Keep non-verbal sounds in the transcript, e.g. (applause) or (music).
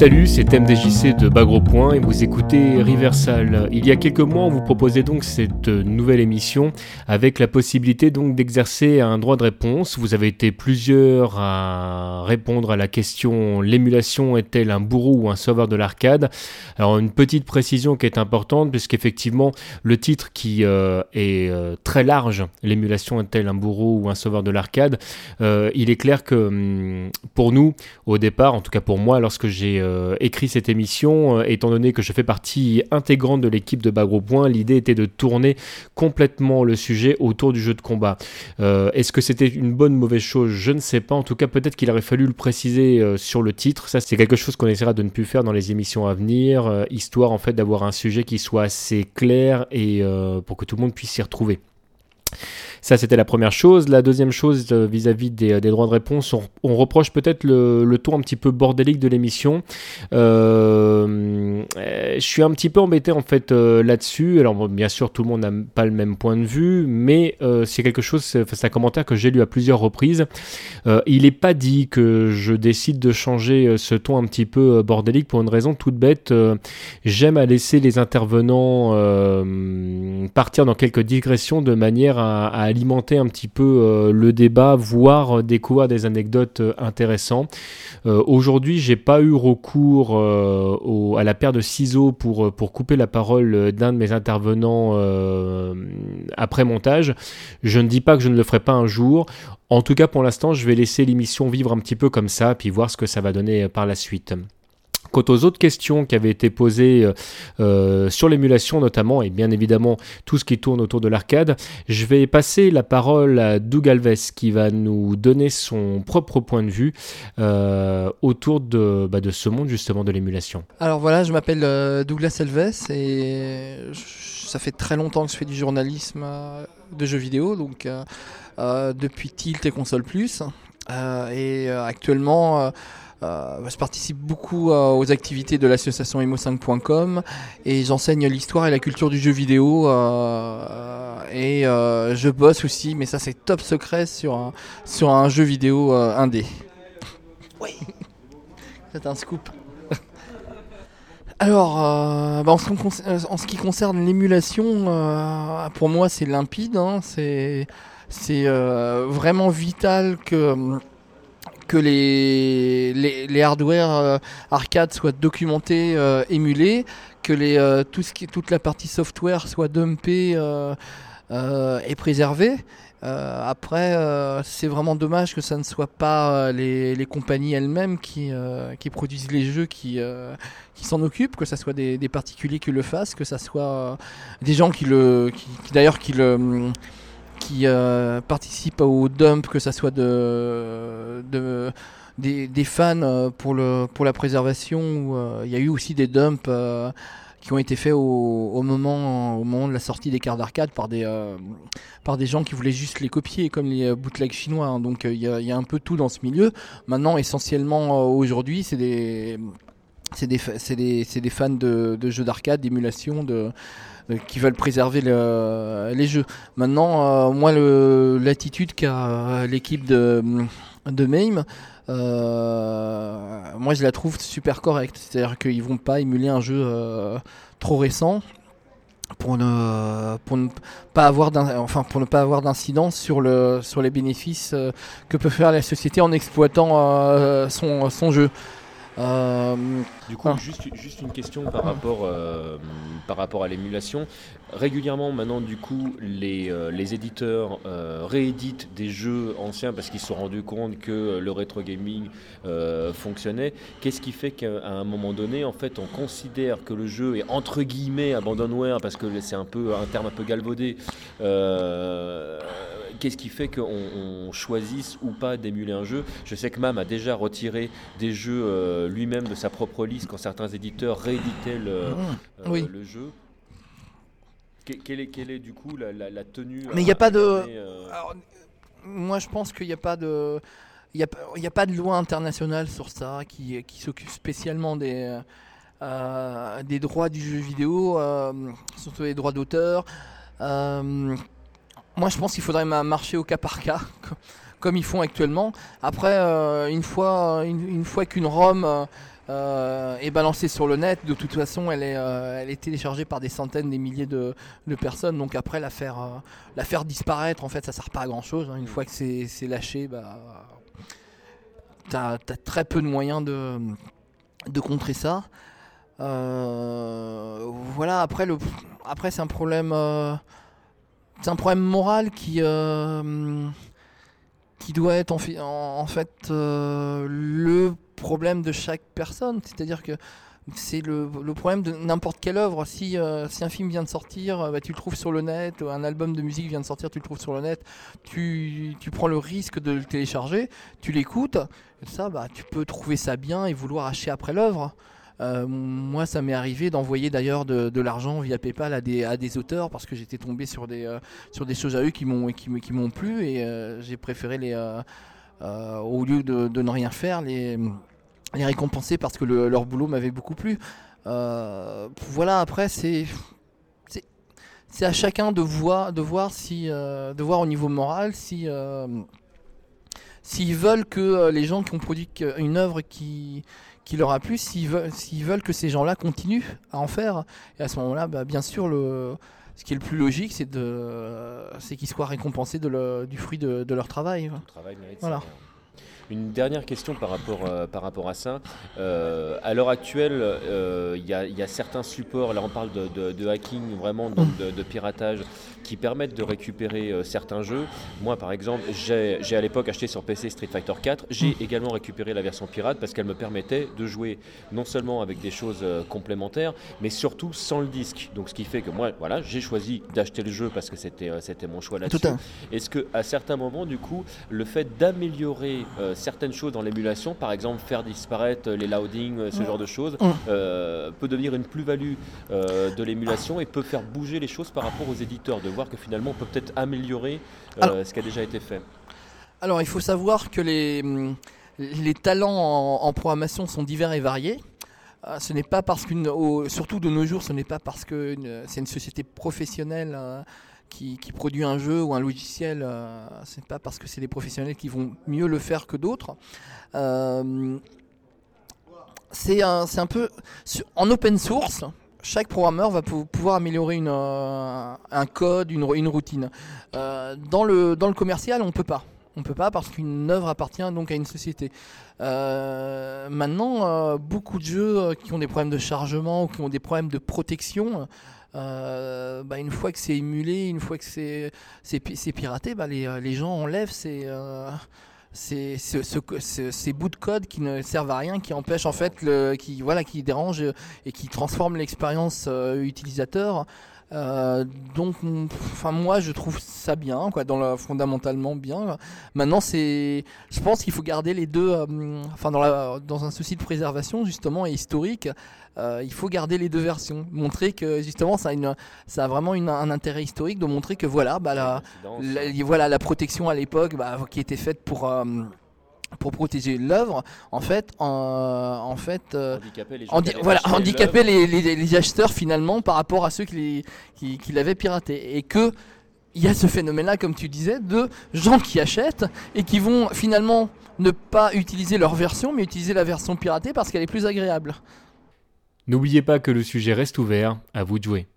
Salut, c'est MDJC de Bagro Point et vous écoutez Riversal. Il y a quelques mois, on vous proposait donc cette nouvelle émission avec la possibilité donc d'exercer un droit de réponse. Vous avez été plusieurs à répondre à la question l'émulation est-elle un bourreau ou un sauveur de l'arcade? Alors une petite précision qui est importante puisqu'effectivement le titre qui euh, est euh, très large, l'émulation est-elle un bourreau ou un sauveur de l'arcade, euh, il est clair que hum, pour nous au départ, en tout cas pour moi lorsque j'ai euh, écrit cette émission, euh, étant donné que je fais partie intégrante de l'équipe de Bagro Point, l'idée était de tourner complètement le sujet autour du jeu de combat. Euh, est-ce que c'était une bonne ou mauvaise chose? Je ne sais pas. En tout cas, peut-être qu'il aurait fallu le préciser sur le titre. Ça, c'est quelque chose qu'on essaiera de ne plus faire dans les émissions à venir, histoire en fait d'avoir un sujet qui soit assez clair et pour que tout le monde puisse s'y retrouver. Ça, c'était la première chose. La deuxième chose euh, vis-à-vis des, droits de réponse, on, reproche peut-être le, ton un petit peu bordélique de l'émission. Euh, je suis un petit peu embêté en fait euh, là-dessus. Alors bien sûr, tout le monde n'a pas le même point de vue, mais c'est quelque chose, c'est un commentaire que j'ai lu à plusieurs reprises. il n'est pas dit que je décide de changer ce ton un petit peu bordélique pour une raison toute bête. J'aime à laisser les intervenants partir dans quelques digressions de manière à alimenter un petit peu euh, le débat, voire découvrir des anecdotes euh, intéressantes. Euh, aujourd'hui, j'ai pas eu recours à la paire de ciseaux pour, pour couper la parole d'un de mes intervenants après montage. Je ne dis pas que je ne le ferai pas un jour. En tout cas, pour l'instant, je vais laisser l'émission vivre un petit peu comme ça, puis voir ce que ça va donner par la suite. Quant aux autres questions qui avaient été posées euh, euh, sur l'émulation notamment, et bien évidemment tout ce qui tourne autour de l'arcade, je vais passer la parole à Doug Alves qui va nous donner son propre point de vue euh, autour de, bah, de ce monde justement de l'émulation. Alors voilà, je m'appelle Douglas Alves et ça fait très longtemps que je fais du journalisme de jeux vidéo, donc depuis Tilt et Console Plus. et actuellement je participe beaucoup euh, aux activités de l'association emo5.com et j'enseigne l'histoire et la culture du jeu vidéo euh, et je bosse aussi, mais ça c'est top secret sur un, sur un jeu vidéo indé. Oui, (laughs) c'est un scoop. Alors, bah, en, ce qui concerne l'émulation, pour moi c'est limpide, hein. c'est vraiment vital que que les, les, hardware euh, arcade soient documentés, euh, émulés, que les, euh, tout ce qui, toute la partie software soit dumpée et préservée. après, c'est vraiment dommage que ça ne soit pas les, les, compagnies elles-mêmes qui, qui, produisent les jeux qui, qui s'en occupent, que ce soit des, des, particuliers qui le fassent, que ce soit des gens qui le, qui, d'ailleurs qui le qui euh, participent au dump, que ce soit de, de des, fans euh, pour, le, pour la préservation. Euh, il y a eu aussi des dumps qui ont été faits au, moment, au moment de la sortie des cartes d'arcade par des, par des gens qui voulaient juste les copier, comme les bootlegs chinois. Hein. Donc il y, a un peu tout dans ce milieu. Maintenant, essentiellement, aujourd'hui, c'est des des, des, des, fans de, de jeux d'arcade, d'émulation, de, qui veulent préserver les jeux. Maintenant, euh, moi, l'attitude qu'a l'équipe de, de MAME, euh, moi je la trouve super correcte. C'est-à-dire qu'ils vont pas émuler un jeu euh, trop récent pour ne, pas avoir enfin pour ne pas avoir d'incidence sur le sur les bénéfices que peut faire la société en exploitant son jeu. Euh, du coup, juste, juste, une question par rapport, euh, par rapport à l'émulation. Régulièrement, maintenant, du coup, les, euh, les éditeurs rééditent des jeux anciens parce qu'ils se sont rendus compte que le rétro gaming fonctionnait. Qu'est-ce qui fait qu'à un moment donné, en fait, on considère que le jeu est entre guillemets abandonware parce que c'est un peu un terme un peu galvaudé qu'est-ce qui fait qu'on choisisse ou pas d'émuler un jeu? Je sais que MAM a déjà retiré des jeux euh, lui-même de sa propre liste quand certains éditeurs rééditaient le, ah, euh, le jeu. quelle, est, quelle est du coup la, tenue Mais il n'y a pas de. Euh, moi je pense qu'il n'y a pas de. Il n'y a, a, pas de loi internationale sur ça qui, qui s'occupe spécialement des, des droits du jeu vidéo, surtout les droits d'auteur. Moi, je pense qu'il faudrait marcher au cas par cas, (laughs) comme ils font actuellement. Après, euh, une fois, une, fois qu'une ROM est balancée sur le net. De toute façon, elle est, elle est téléchargée par des centaines, des milliers de, personnes. Donc après, la faire, la faire disparaître, en fait, ça sert pas à grand chose. Hein. Une fois que c'est lâché, bah, tu as, très peu de moyens de, de contrer ça. voilà, après, le, après c'est un problème c'est un problème moral qui, euh, qui doit être en, fait euh, le problème de chaque personne. C'est-à-dire que c'est le, problème de n'importe quelle œuvre. Si, euh, si, un film vient de sortir, bah, tu le trouves sur le net, un album de musique vient de sortir, tu le trouves sur le net, tu, tu prends le risque de le télécharger, tu l'écoutes, ça, bah, tu peux trouver ça bien et vouloir acheter après l'œuvre. Euh, moi, ça m'est arrivé d'envoyer d'ailleurs de, l'argent via PayPal à des, auteurs parce que j'étais tombé sur des, euh, sur des choses à eux qui m'ont qui, qui plu et euh, j'ai préféré les au lieu de, de, ne rien faire les, les récompenser parce que leur boulot m'avait beaucoup plu. voilà, après c'est c'est à chacun de voir, de voir si, de voir au niveau moral si s'ils veulent que les gens qui ont produit une œuvre qui qui leur a plu, s'ils veulent, s'ils veulent que ces gens-là continuent à en faire. Et à ce moment-là, bah, bien sûr, le, ce qui est le plus logique, c'est, de, c'est qu'ils soient récompensés de du fruit de, leur travail. travail voilà. Une dernière question par rapport, euh, par rapport à ça. Euh, à l'heure actuelle, euh, il y, a certains supports, là on parle de, hacking, vraiment donc de, piratage, qui permettent de récupérer certains jeux. Moi par exemple, j'ai à l'époque acheté sur PC Street Fighter 4, j'ai mm. également récupéré la version pirate parce qu'elle me permettait de jouer non seulement avec des choses complémentaires, mais surtout sans le disque. Donc ce qui fait que moi, voilà, j'ai choisi d'acheter le jeu parce que c'était c'était mon choix là-dessus. Est-ce que à certains moments, du coup, le fait d'améliorer certaines choses dans l'émulation, par exemple faire disparaître les loadings, euh, ce genre de choses, euh, peut devenir une plus-value euh, de l'émulation et peut faire bouger les choses par rapport aux éditeurs, de voir que finalement on peut peut-être améliorer ce qui a déjà été fait. Alors il faut savoir que les, hum, les talents en, programmation sont divers et variés. ce n'est pas parce qu'une, surtout de nos jours, ce n'est pas parce que c'est une société professionnelle qui, produit un jeu ou un logiciel, euh, c'est pas parce que c'est des professionnels qui vont mieux le faire que d'autres. Euh, c'est un, un, peu en open source. Chaque programmeur va pouvoir améliorer euh, un code, une, routine. dans, le, dans le commercial, on peut pas. On peut pas parce qu'une œuvre appartient donc à une société. maintenant, beaucoup de jeux qui ont des problèmes de chargement ou qui ont des problèmes de protection euh, bah, une fois que c'est émulé, une fois que c'est, piraté, bah, les, les, gens enlèvent ces, euh, ces, ces, bouts de code qui ne servent à rien, qui empêchent en fait, le, qui, voilà, qui dérangent et qui transforment l'expérience euh, utilisateur euh, donc, enfin moi je trouve ça bien, quoi, dans fondamentalement bien. Maintenant c'est, je pense qu'il faut garder les deux, euh, enfin dans, la, dans un souci de préservation justement et historique, euh, il faut garder les deux versions, montrer que justement ça a, une, ça a vraiment un intérêt historique de montrer que voilà, bah la, voilà la protection à l'époque bah, qui était faite pour pour protéger l'œuvre, en fait, en, fait, euh, handicaper les, voilà, handicaper les, les, acheteurs finalement par rapport à ceux qui, qui, qui l'avaient piraté, et que il y a ce phénomène-là, comme tu disais, de gens qui achètent et qui vont finalement ne pas utiliser leur version, mais utiliser la version piratée parce qu'elle est plus agréable. N'oubliez pas que le sujet reste ouvert, à vous de jouer.